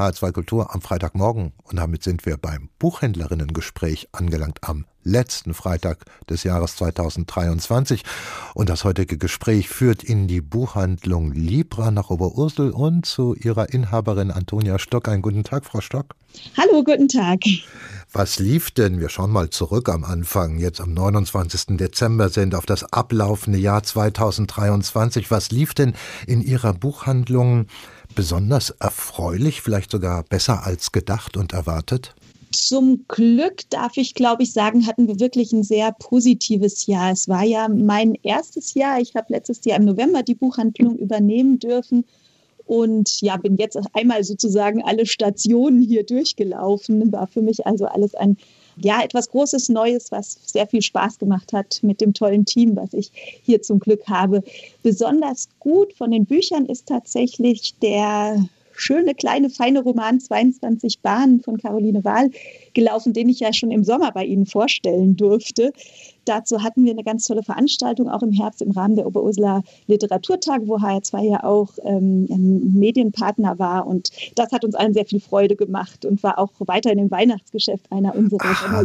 H2 Kultur am Freitagmorgen. Und damit sind wir beim Buchhändlerinnengespräch angelangt am letzten Freitag des Jahres 2023 und das heutige Gespräch führt in die Buchhandlung Libra nach Oberursel und zu ihrer Inhaberin Antonia Stock. Einen guten Tag, Frau Stock. Hallo, guten Tag. Was lief denn? Wir schauen mal zurück am Anfang. Jetzt am 29. Dezember sind auf das ablaufende Jahr 2023. Was lief denn in Ihrer Buchhandlung besonders erfreulich, vielleicht sogar besser als gedacht und erwartet? Zum Glück darf ich, glaube ich, sagen, hatten wir wirklich ein sehr positives Jahr. Es war ja mein erstes Jahr. Ich habe letztes Jahr im November die Buchhandlung übernehmen dürfen und ja, bin jetzt einmal sozusagen alle Stationen hier durchgelaufen. War für mich also alles ein ja, etwas Großes Neues, was sehr viel Spaß gemacht hat mit dem tollen Team, was ich hier zum Glück habe. Besonders gut von den Büchern ist tatsächlich der schöne, kleine, feine Roman 22 Bahnen von Caroline Wahl gelaufen, den ich ja schon im Sommer bei Ihnen vorstellen durfte. Dazu hatten wir eine ganz tolle Veranstaltung, auch im Herbst im Rahmen der Oberursula Literaturtage, wo HR2 ja auch ähm, Medienpartner war. Und das hat uns allen sehr viel Freude gemacht und war auch weiterhin im Weihnachtsgeschäft einer unserer Aha,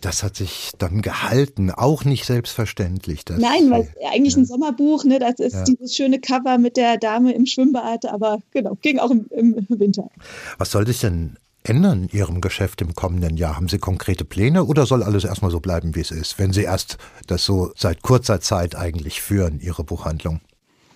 Das hat sich dann gehalten, auch nicht selbstverständlich. Nein, weil es eigentlich ein Sommerbuch, ne, das ist ja. dieses schöne Cover mit der Dame im Schwimmbad, aber genau, ging auch im, im Winter. Was soll sich denn ändern in Ihrem Geschäft im kommenden Jahr? Haben Sie konkrete Pläne oder soll alles erstmal so bleiben, wie es ist, wenn Sie erst das so seit kurzer Zeit eigentlich führen, Ihre Buchhandlung?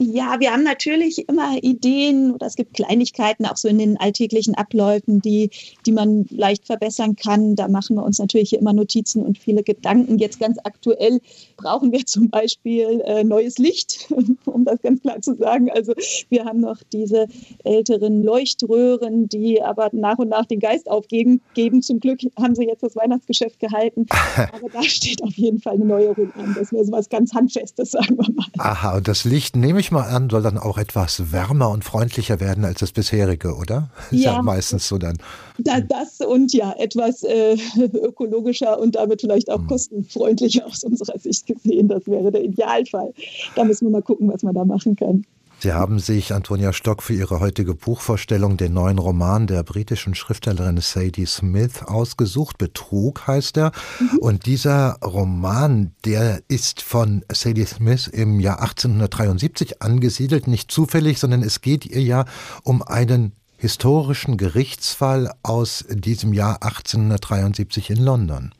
Ja, wir haben natürlich immer Ideen oder es gibt Kleinigkeiten auch so in den alltäglichen Abläufen, die, die man leicht verbessern kann. Da machen wir uns natürlich immer Notizen und viele Gedanken. Jetzt ganz aktuell brauchen wir zum Beispiel äh, neues Licht, um das ganz klar zu sagen. Also wir haben noch diese älteren Leuchtröhren, die aber nach und nach den Geist aufgeben. Geben. Zum Glück haben sie jetzt das Weihnachtsgeschäft gehalten. Aber da steht auf jeden Fall eine Neuerung an. Das wäre so was ganz Handfestes, sagen wir mal. Aha, und das Licht nehme ich mal an, soll dann auch etwas wärmer und freundlicher werden als das bisherige, oder? Ist ja, ja meistens so dann. Da, das und ja, etwas äh, ökologischer und damit vielleicht auch hm. kostenfreundlicher aus unserer Sicht gesehen. Das wäre der Idealfall. Da müssen wir mal gucken, was man da machen kann. Sie haben sich, Antonia Stock, für Ihre heutige Buchvorstellung den neuen Roman der britischen Schriftstellerin Sadie Smith ausgesucht. Betrug heißt er. Mhm. Und dieser Roman, der ist von Sadie Smith im Jahr 1873 angesiedelt. Nicht zufällig, sondern es geht ihr ja um einen historischen Gerichtsfall aus diesem Jahr 1873 in London.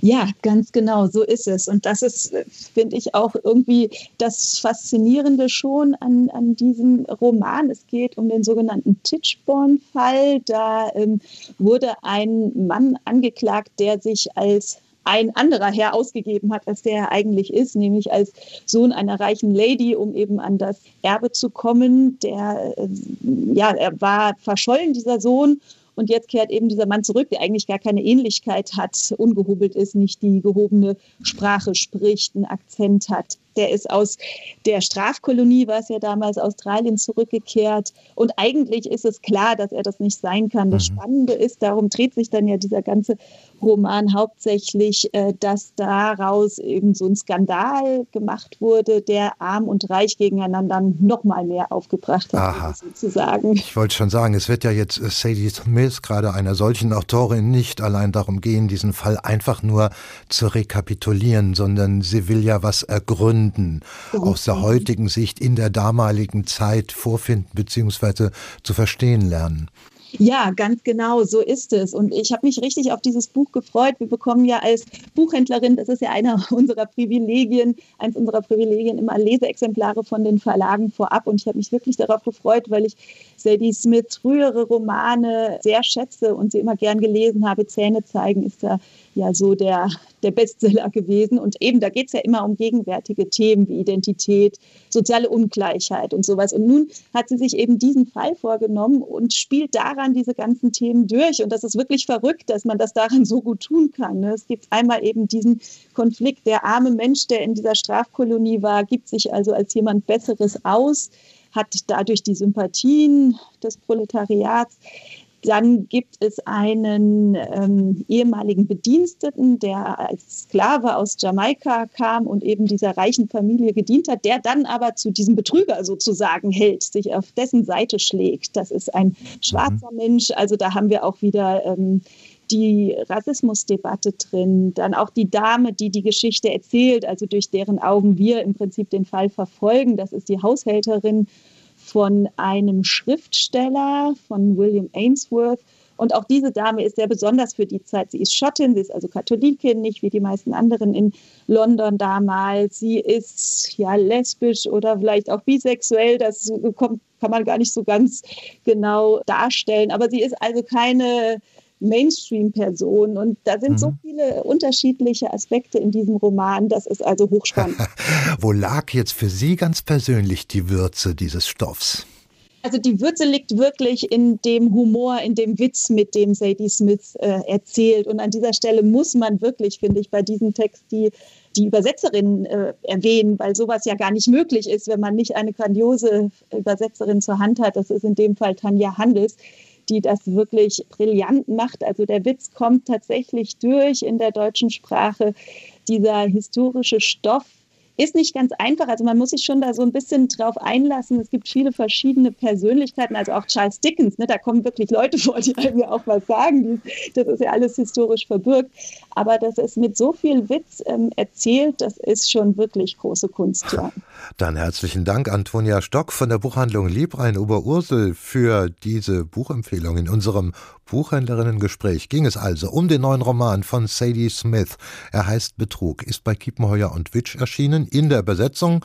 Ja, ganz genau, so ist es. Und das ist, finde ich, auch irgendwie das Faszinierende schon an, an diesem Roman. Es geht um den sogenannten Titchborn-Fall. Da ähm, wurde ein Mann angeklagt, der sich als ein anderer Herr ausgegeben hat, als der er eigentlich ist, nämlich als Sohn einer reichen Lady, um eben an das Erbe zu kommen. Der, äh, ja, er war verschollen, dieser Sohn, und jetzt kehrt eben dieser Mann zurück, der eigentlich gar keine Ähnlichkeit hat, ungehobelt ist, nicht die gehobene Sprache spricht, einen Akzent hat der ist aus der Strafkolonie, war es ja damals, Australien zurückgekehrt. Und eigentlich ist es klar, dass er das nicht sein kann. Das mhm. Spannende ist, darum dreht sich dann ja dieser ganze Roman hauptsächlich, äh, dass daraus eben so ein Skandal gemacht wurde, der arm und reich gegeneinander noch mal mehr aufgebracht hat, Aha. sozusagen. Ich wollte schon sagen, es wird ja jetzt äh, Sadie Smith, gerade einer solchen Autorin, nicht allein darum gehen, diesen Fall einfach nur zu rekapitulieren, sondern sie will ja was ergründen Gründen aus der heutigen Sicht in der damaligen Zeit vorfinden bzw. zu verstehen lernen. Ja, ganz genau, so ist es. Und ich habe mich richtig auf dieses Buch gefreut. Wir bekommen ja als Buchhändlerin, das ist ja einer unserer Privilegien, eins unserer Privilegien, immer Leseexemplare von den Verlagen vorab. Und ich habe mich wirklich darauf gefreut, weil ich Sadie Smiths frühere Romane sehr schätze und sie immer gern gelesen habe. Zähne zeigen ist da ja so der, der Bestseller gewesen. Und eben, da geht es ja immer um gegenwärtige Themen wie Identität, soziale Ungleichheit und sowas. Und nun hat sie sich eben diesen Fall vorgenommen und spielt daran diese ganzen Themen durch. Und das ist wirklich verrückt, dass man das daran so gut tun kann. Ne? Es gibt einmal eben diesen Konflikt, der arme Mensch, der in dieser Strafkolonie war, gibt sich also als jemand Besseres aus, hat dadurch die Sympathien des Proletariats Dann gibt es einen ähm, ehemaligen Bediensteten, der als Sklave aus Jamaika kam und eben dieser reichen Familie gedient hat, der dann aber zu diesem Betrüger sozusagen hält, sich auf dessen Seite schlägt. Das ist ein schwarzer mhm. Mensch. Also da haben wir auch wieder ähm, die Rassismusdebatte drin, dann auch die Dame, die die Geschichte erzählt, also durch deren Augen wir im Prinzip den Fall verfolgen. Das ist die Haushälterin von einem Schriftsteller, von William Ainsworth. Und auch diese Dame ist sehr besonders für die Zeit. Sie ist Schottin, sie ist also Katholikin, nicht wie die meisten anderen in London damals. Sie ist ja lesbisch oder vielleicht auch bisexuell. Das kommt, kann man gar nicht so ganz genau darstellen. Aber sie ist also keine Mainstream-Person. Und da sind mhm. so viele unterschiedliche Aspekte in diesem Roman. Das ist also hochspannend. Wo lag jetzt für Sie ganz persönlich die Würze dieses Stoffs? Also die Würze liegt wirklich in dem Humor, in dem Witz, mit dem Sadie Smith äh, erzählt. Und an dieser Stelle muss man wirklich, finde ich, bei diesem Text die, die Übersetzerin äh, erwähnen, weil sowas ja gar nicht möglich ist, wenn man nicht eine grandiose Übersetzerin zur Hand hat. Das ist in dem Fall Tanja Handels, die das wirklich brillant macht. Also der Witz kommt tatsächlich durch in der deutschen Sprache. Dieser historische Stoff ist nicht ganz einfach. Also man muss sich schon da so ein bisschen drauf einlassen. Es gibt viele verschiedene Persönlichkeiten, also auch Charles Dickens. Ne, da kommen wirklich Leute vor, die einem ja auch was sagen. Das ist ja alles historisch verbürgt. Aber das ist mit so viel Witz ähm, erzählt, das ist schon wirklich große Kunst. Ja. Dann herzlichen Dank, Antonia Stock von der Buchhandlung Liebrein Oberursel für diese Buchempfehlung. In unserem Buchhändlerinnen-Gespräch ging es also um den neuen Roman von Sadie Smith. Er heißt Betrug, ist bei Kiepenheuer und Witsch erschienen in der Übersetzung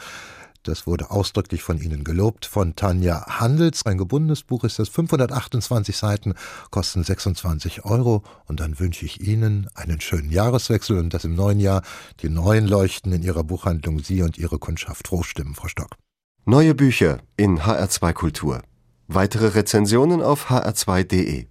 das wurde ausdrücklich von Ihnen gelobt, von Tanja Handels. Ein gebundenes Buch ist das, 528 Seiten, kosten 26 Euro. Und dann wünsche ich Ihnen einen schönen Jahreswechsel und dass im neuen Jahr die neuen Leuchten in Ihrer Buchhandlung Sie und Ihre Kundschaft hochstimmen, Frau Stock. Neue Bücher in HR2 Kultur. Weitere Rezensionen auf hr2.de